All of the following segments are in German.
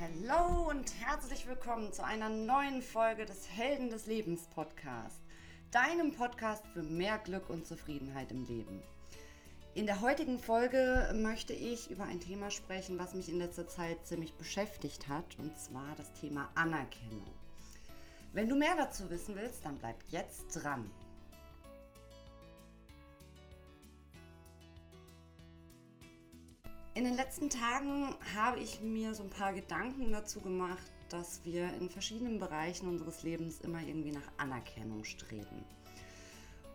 Hallo und herzlich willkommen zu einer neuen Folge des Helden des Lebens Podcast, deinem Podcast für mehr Glück und Zufriedenheit im Leben. In der heutigen Folge möchte ich über ein Thema sprechen, was mich in letzter Zeit ziemlich beschäftigt hat, und zwar das Thema Anerkennung. Wenn du mehr dazu wissen willst, dann bleib jetzt dran. In den letzten Tagen habe ich mir so ein paar Gedanken dazu gemacht, dass wir in verschiedenen Bereichen unseres Lebens immer irgendwie nach Anerkennung streben.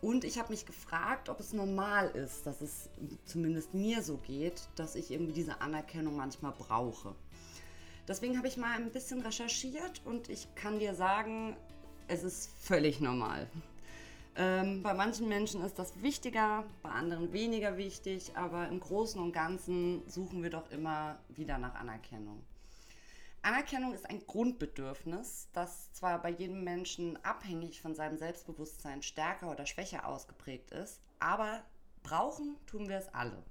Und ich habe mich gefragt, ob es normal ist, dass es zumindest mir so geht, dass ich irgendwie diese Anerkennung manchmal brauche. Deswegen habe ich mal ein bisschen recherchiert und ich kann dir sagen, es ist völlig normal. Ähm, bei manchen Menschen ist das wichtiger, bei anderen weniger wichtig, aber im Großen und Ganzen suchen wir doch immer wieder nach Anerkennung. Anerkennung ist ein Grundbedürfnis, das zwar bei jedem Menschen abhängig von seinem Selbstbewusstsein stärker oder schwächer ausgeprägt ist, aber brauchen tun wir es alle.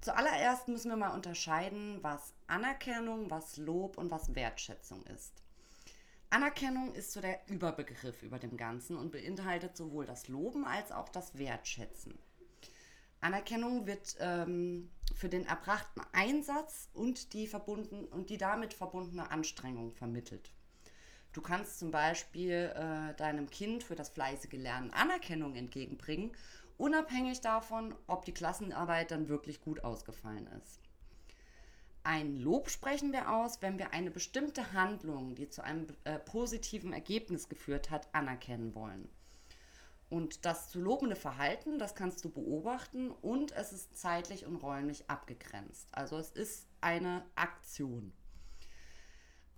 Zuallererst müssen wir mal unterscheiden, was Anerkennung, was Lob und was Wertschätzung ist. Anerkennung ist so der Überbegriff über dem Ganzen und beinhaltet sowohl das Loben als auch das Wertschätzen. Anerkennung wird ähm, für den erbrachten Einsatz und die, verbunden, und die damit verbundene Anstrengung vermittelt. Du kannst zum Beispiel äh, deinem Kind für das fleißige Lernen Anerkennung entgegenbringen, unabhängig davon, ob die Klassenarbeit dann wirklich gut ausgefallen ist. Ein Lob sprechen wir aus, wenn wir eine bestimmte Handlung, die zu einem äh, positiven Ergebnis geführt hat, anerkennen wollen. Und das zu lobende Verhalten, das kannst du beobachten und es ist zeitlich und räumlich abgegrenzt. Also es ist eine Aktion.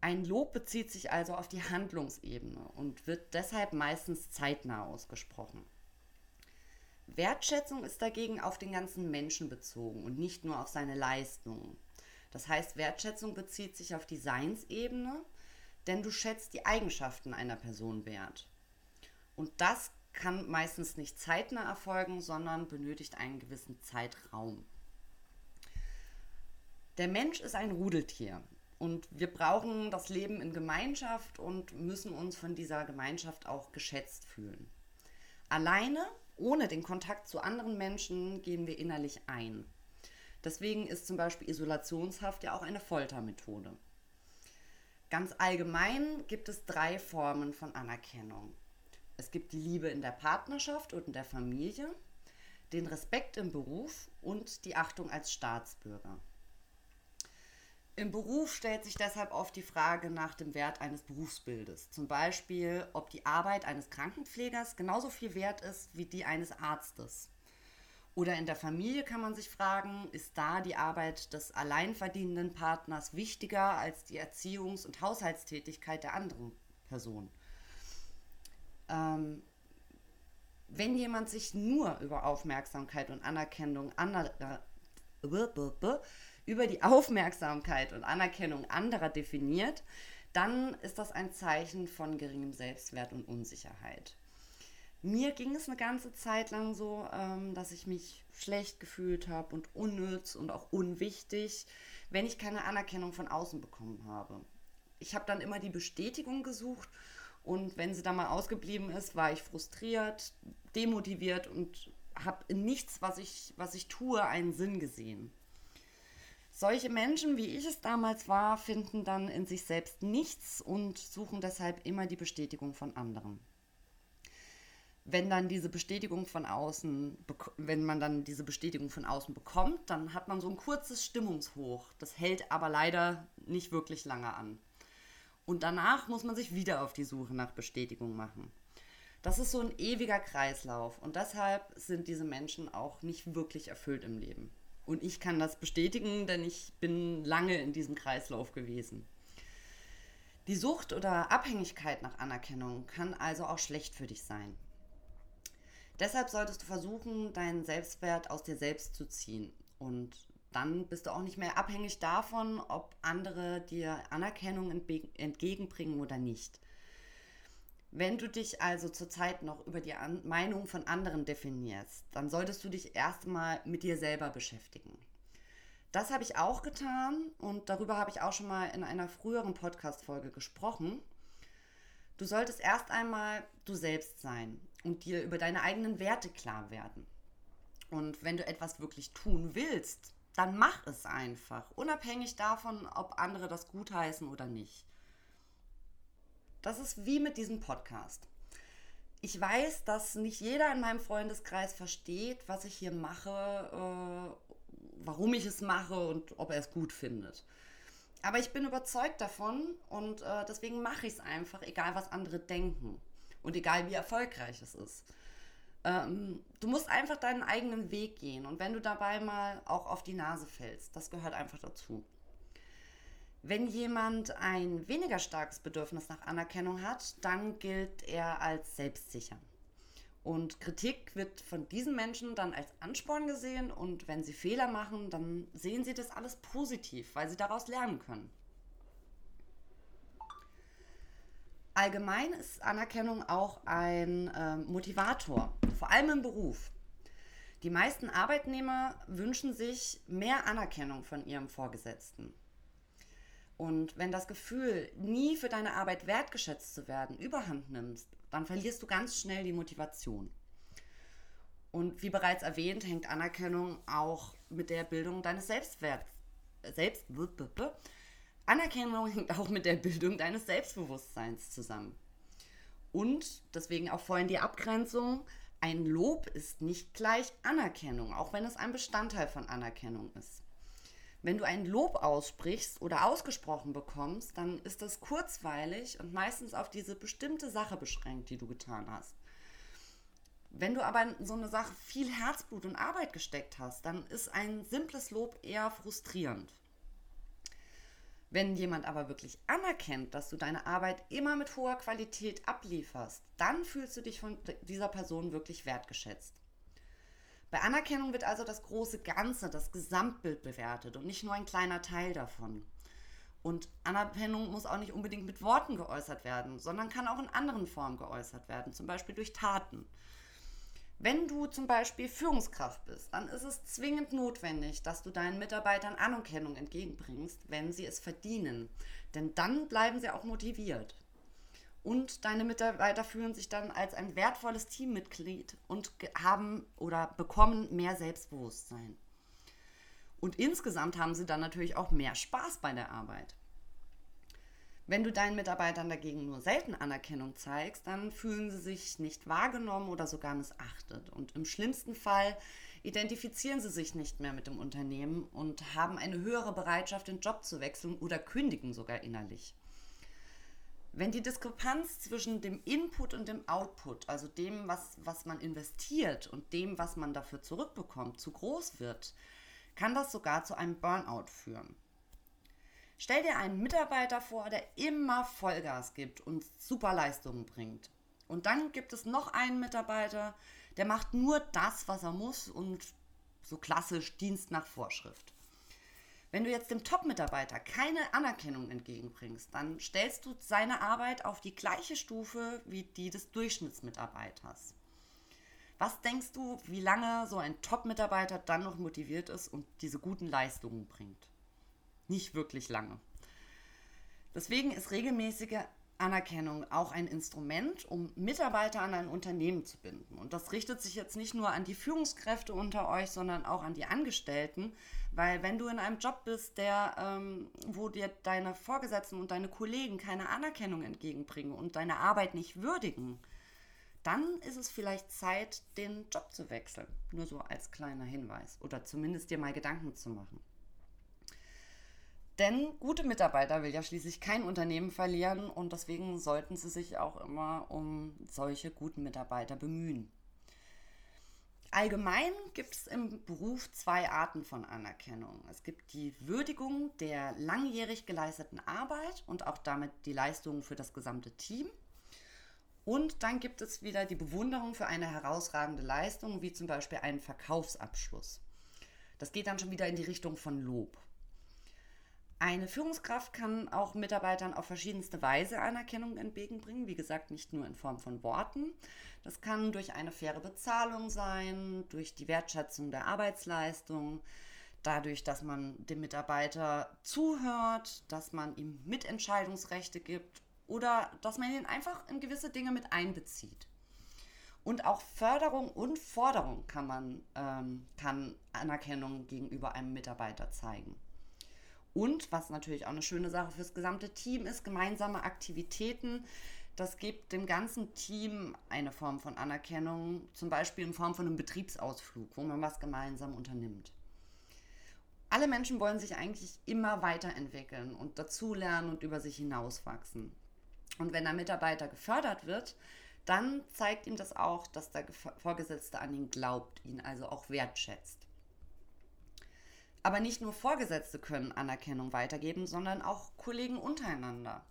Ein Lob bezieht sich also auf die Handlungsebene und wird deshalb meistens zeitnah ausgesprochen. Wertschätzung ist dagegen auf den ganzen Menschen bezogen und nicht nur auf seine Leistungen. Das heißt, Wertschätzung bezieht sich auf die Seinsebene, denn du schätzt die Eigenschaften einer Person wert. Und das kann meistens nicht zeitnah erfolgen, sondern benötigt einen gewissen Zeitraum. Der Mensch ist ein Rudeltier und wir brauchen das Leben in Gemeinschaft und müssen uns von dieser Gemeinschaft auch geschätzt fühlen. Alleine, ohne den Kontakt zu anderen Menschen, gehen wir innerlich ein. Deswegen ist zum Beispiel Isolationshaft ja auch eine Foltermethode. Ganz allgemein gibt es drei Formen von Anerkennung. Es gibt die Liebe in der Partnerschaft und in der Familie, den Respekt im Beruf und die Achtung als Staatsbürger. Im Beruf stellt sich deshalb oft die Frage nach dem Wert eines Berufsbildes. Zum Beispiel, ob die Arbeit eines Krankenpflegers genauso viel wert ist wie die eines Arztes. Oder in der Familie kann man sich fragen, ist da die Arbeit des alleinverdienenden Partners wichtiger als die Erziehungs- und Haushaltstätigkeit der anderen Person? Ähm, wenn jemand sich nur über Aufmerksamkeit und Anerkennung anderer, über die Aufmerksamkeit und Anerkennung anderer definiert, dann ist das ein Zeichen von geringem Selbstwert und Unsicherheit. Mir ging es eine ganze Zeit lang so, ähm, dass ich mich schlecht gefühlt habe und unnütz und auch unwichtig, wenn ich keine Anerkennung von außen bekommen habe. Ich habe dann immer die Bestätigung gesucht und wenn sie dann mal ausgeblieben ist, war ich frustriert, demotiviert und habe in nichts, was ich, was ich tue, einen Sinn gesehen. Solche Menschen, wie ich es damals war, finden dann in sich selbst nichts und suchen deshalb immer die Bestätigung von anderen wenn dann diese Bestätigung von außen, wenn man dann diese Bestätigung von außen bekommt, dann hat man so ein kurzes Stimmungshoch. Das hält aber leider nicht wirklich lange an. Und danach muss man sich wieder auf die Suche nach Bestätigung machen. Das ist so ein ewiger Kreislauf und deshalb sind diese Menschen auch nicht wirklich erfüllt im Leben. Und ich kann das bestätigen, denn ich bin lange in diesem Kreislauf gewesen. Die Sucht oder Abhängigkeit nach Anerkennung kann also auch schlecht für dich sein. Deshalb solltest du versuchen, deinen Selbstwert aus dir selbst zu ziehen. Und dann bist du auch nicht mehr abhängig davon, ob andere dir Anerkennung entgegenbringen oder nicht. Wenn du dich also zurzeit noch über die An Meinung von anderen definierst, dann solltest du dich erstmal mit dir selber beschäftigen. Das habe ich auch getan und darüber habe ich auch schon mal in einer früheren Podcast-Folge gesprochen. Du solltest erst einmal du selbst sein und dir über deine eigenen Werte klar werden. Und wenn du etwas wirklich tun willst, dann mach es einfach, unabhängig davon, ob andere das gutheißen oder nicht. Das ist wie mit diesem Podcast. Ich weiß, dass nicht jeder in meinem Freundeskreis versteht, was ich hier mache, äh, warum ich es mache und ob er es gut findet. Aber ich bin überzeugt davon und äh, deswegen mache ich es einfach, egal was andere denken und egal wie erfolgreich es ist. Ähm, du musst einfach deinen eigenen Weg gehen und wenn du dabei mal auch auf die Nase fällst, das gehört einfach dazu. Wenn jemand ein weniger starkes Bedürfnis nach Anerkennung hat, dann gilt er als selbstsicher. Und Kritik wird von diesen Menschen dann als Ansporn gesehen und wenn sie Fehler machen, dann sehen sie das alles positiv, weil sie daraus lernen können. Allgemein ist Anerkennung auch ein äh, Motivator, vor allem im Beruf. Die meisten Arbeitnehmer wünschen sich mehr Anerkennung von ihrem Vorgesetzten. Und wenn das Gefühl, nie für deine Arbeit wertgeschätzt zu werden, überhand nimmst, dann verlierst du ganz schnell die Motivation. Und wie bereits erwähnt, hängt Anerkennung auch mit der Bildung deines Selbstwerts. Selbst, Anerkennung hängt auch mit der Bildung deines Selbstbewusstseins zusammen. Und deswegen auch vorhin die Abgrenzung. Ein Lob ist nicht gleich Anerkennung, auch wenn es ein Bestandteil von Anerkennung ist. Wenn du ein Lob aussprichst oder ausgesprochen bekommst, dann ist das kurzweilig und meistens auf diese bestimmte Sache beschränkt, die du getan hast. Wenn du aber in so eine Sache viel Herzblut und Arbeit gesteckt hast, dann ist ein simples Lob eher frustrierend. Wenn jemand aber wirklich anerkennt, dass du deine Arbeit immer mit hoher Qualität ablieferst, dann fühlst du dich von dieser Person wirklich wertgeschätzt. Bei Anerkennung wird also das große Ganze, das Gesamtbild bewertet und nicht nur ein kleiner Teil davon. Und Anerkennung muss auch nicht unbedingt mit Worten geäußert werden, sondern kann auch in anderen Formen geäußert werden, zum Beispiel durch Taten. Wenn du zum Beispiel Führungskraft bist, dann ist es zwingend notwendig, dass du deinen Mitarbeitern Anerkennung entgegenbringst, wenn sie es verdienen. Denn dann bleiben sie auch motiviert. Und deine Mitarbeiter fühlen sich dann als ein wertvolles Teammitglied und haben oder bekommen mehr Selbstbewusstsein. Und insgesamt haben sie dann natürlich auch mehr Spaß bei der Arbeit. Wenn du deinen Mitarbeitern dagegen nur selten Anerkennung zeigst, dann fühlen sie sich nicht wahrgenommen oder sogar missachtet. Und im schlimmsten Fall identifizieren sie sich nicht mehr mit dem Unternehmen und haben eine höhere Bereitschaft, den Job zu wechseln oder kündigen sogar innerlich. Wenn die Diskrepanz zwischen dem Input und dem Output, also dem, was, was man investiert und dem, was man dafür zurückbekommt, zu groß wird, kann das sogar zu einem Burnout führen. Stell dir einen Mitarbeiter vor, der immer Vollgas gibt und super Leistungen bringt. Und dann gibt es noch einen Mitarbeiter, der macht nur das, was er muss und so klassisch Dienst nach Vorschrift. Wenn du jetzt dem Top-Mitarbeiter keine Anerkennung entgegenbringst, dann stellst du seine Arbeit auf die gleiche Stufe wie die des Durchschnittsmitarbeiters. Was denkst du, wie lange so ein Top-Mitarbeiter dann noch motiviert ist und diese guten Leistungen bringt? Nicht wirklich lange. Deswegen ist regelmäßige Anerkennung auch ein Instrument, um Mitarbeiter an ein Unternehmen zu binden. Und das richtet sich jetzt nicht nur an die Führungskräfte unter euch, sondern auch an die Angestellten, weil wenn du in einem Job bist, der, ähm, wo dir deine Vorgesetzten und deine Kollegen keine Anerkennung entgegenbringen und deine Arbeit nicht würdigen, dann ist es vielleicht Zeit, den Job zu wechseln. Nur so als kleiner Hinweis oder zumindest dir mal Gedanken zu machen. Denn gute Mitarbeiter will ja schließlich kein Unternehmen verlieren und deswegen sollten sie sich auch immer um solche guten Mitarbeiter bemühen. Allgemein gibt es im Beruf zwei Arten von Anerkennung. Es gibt die Würdigung der langjährig geleisteten Arbeit und auch damit die Leistungen für das gesamte Team. Und dann gibt es wieder die Bewunderung für eine herausragende Leistung, wie zum Beispiel einen Verkaufsabschluss. Das geht dann schon wieder in die Richtung von Lob. Eine Führungskraft kann auch Mitarbeitern auf verschiedenste Weise Anerkennung entgegenbringen. Wie gesagt, nicht nur in Form von Worten. Das kann durch eine faire Bezahlung sein, durch die Wertschätzung der Arbeitsleistung, dadurch, dass man dem Mitarbeiter zuhört, dass man ihm Mitentscheidungsrechte gibt oder dass man ihn einfach in gewisse Dinge mit einbezieht. Und auch Förderung und Forderung kann man ähm, kann Anerkennung gegenüber einem Mitarbeiter zeigen. Und was natürlich auch eine schöne Sache fürs gesamte Team ist, gemeinsame Aktivitäten. Das gibt dem ganzen Team eine Form von Anerkennung, zum Beispiel in Form von einem Betriebsausflug, wo man was gemeinsam unternimmt. Alle Menschen wollen sich eigentlich immer weiterentwickeln und dazulernen und über sich hinauswachsen. Und wenn der Mitarbeiter gefördert wird, dann zeigt ihm das auch, dass der Vorgesetzte an ihn glaubt, ihn also auch wertschätzt. Aber nicht nur Vorgesetzte können Anerkennung weitergeben, sondern auch Kollegen untereinander.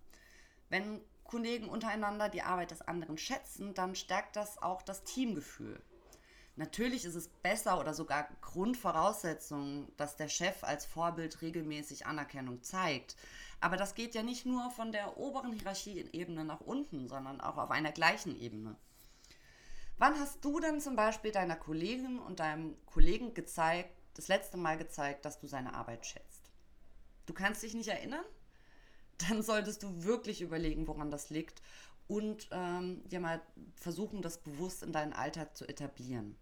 Wenn Kollegen untereinander die Arbeit des anderen schätzen, dann stärkt das auch das Teamgefühl. Natürlich ist es besser oder sogar Grundvoraussetzung, dass der Chef als Vorbild regelmäßig Anerkennung zeigt. Aber das geht ja nicht nur von der oberen Hierarchieebene nach unten, sondern auch auf einer gleichen Ebene. Wann hast du denn zum Beispiel deiner Kollegin und deinem Kollegen gezeigt, das letzte Mal gezeigt, dass du seine Arbeit schätzt? Du kannst dich nicht erinnern? Dann solltest du wirklich überlegen, woran das liegt und ähm, dir mal versuchen, das bewusst in deinen Alltag zu etablieren.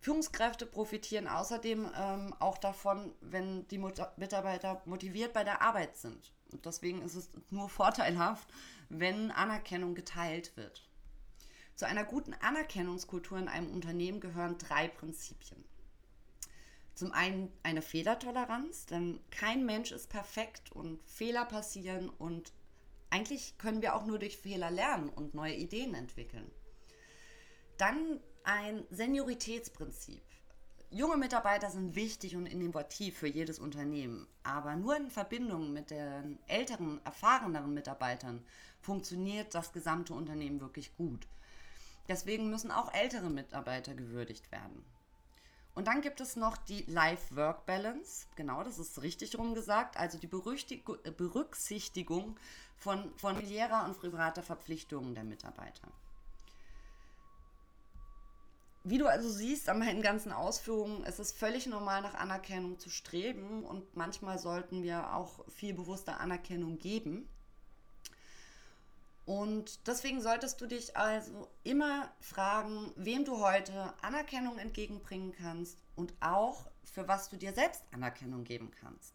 Führungskräfte profitieren außerdem ähm, auch davon, wenn die Mitarbeiter motiviert bei der Arbeit sind. Und deswegen ist es nur vorteilhaft, wenn Anerkennung geteilt wird. Zu einer guten Anerkennungskultur in einem Unternehmen gehören drei Prinzipien. Zum einen eine Fehlertoleranz, denn kein Mensch ist perfekt und Fehler passieren und eigentlich können wir auch nur durch Fehler lernen und neue Ideen entwickeln. Dann ein Senioritätsprinzip. Junge Mitarbeiter sind wichtig und innovativ für jedes Unternehmen, aber nur in Verbindung mit den älteren, erfahreneren Mitarbeitern funktioniert das gesamte Unternehmen wirklich gut. Deswegen müssen auch ältere Mitarbeiter gewürdigt werden. Und dann gibt es noch die Life-Work-Balance. Genau, das ist richtig rum gesagt. Also die Berücksichtigung von familiärer und privater Verpflichtungen der Mitarbeiter. Wie du also siehst an meinen ganzen Ausführungen, es ist völlig normal, nach Anerkennung zu streben und manchmal sollten wir auch viel bewusster Anerkennung geben. Und deswegen solltest du dich also immer fragen, wem du heute Anerkennung entgegenbringen kannst und auch für was du dir selbst Anerkennung geben kannst.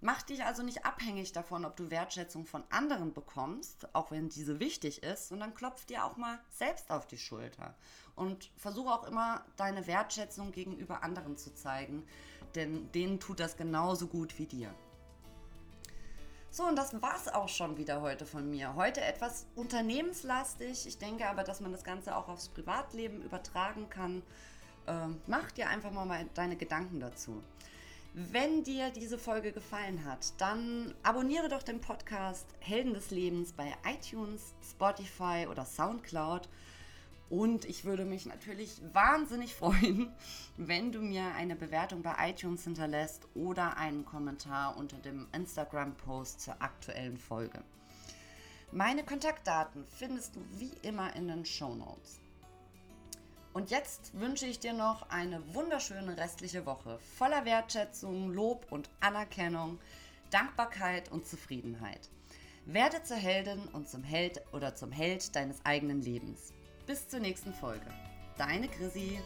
Mach dich also nicht abhängig davon, ob du Wertschätzung von anderen bekommst, auch wenn diese wichtig ist, sondern klopf dir auch mal selbst auf die Schulter und versuche auch immer deine Wertschätzung gegenüber anderen zu zeigen, denn denen tut das genauso gut wie dir. So, und das war's auch schon wieder heute von mir. Heute etwas unternehmenslastig. Ich denke aber, dass man das Ganze auch aufs Privatleben übertragen kann. Ähm, mach dir einfach mal deine Gedanken dazu. Wenn dir diese Folge gefallen hat, dann abonniere doch den Podcast Helden des Lebens bei iTunes, Spotify oder SoundCloud. Und ich würde mich natürlich wahnsinnig freuen, wenn du mir eine Bewertung bei iTunes hinterlässt oder einen Kommentar unter dem Instagram-Post zur aktuellen Folge. Meine Kontaktdaten findest du wie immer in den Show Notes. Und jetzt wünsche ich dir noch eine wunderschöne restliche Woche voller Wertschätzung, Lob und Anerkennung, Dankbarkeit und Zufriedenheit. Werde zur Heldin und zum Held oder zum Held deines eigenen Lebens. Bis zur nächsten Folge. Deine Chrissy.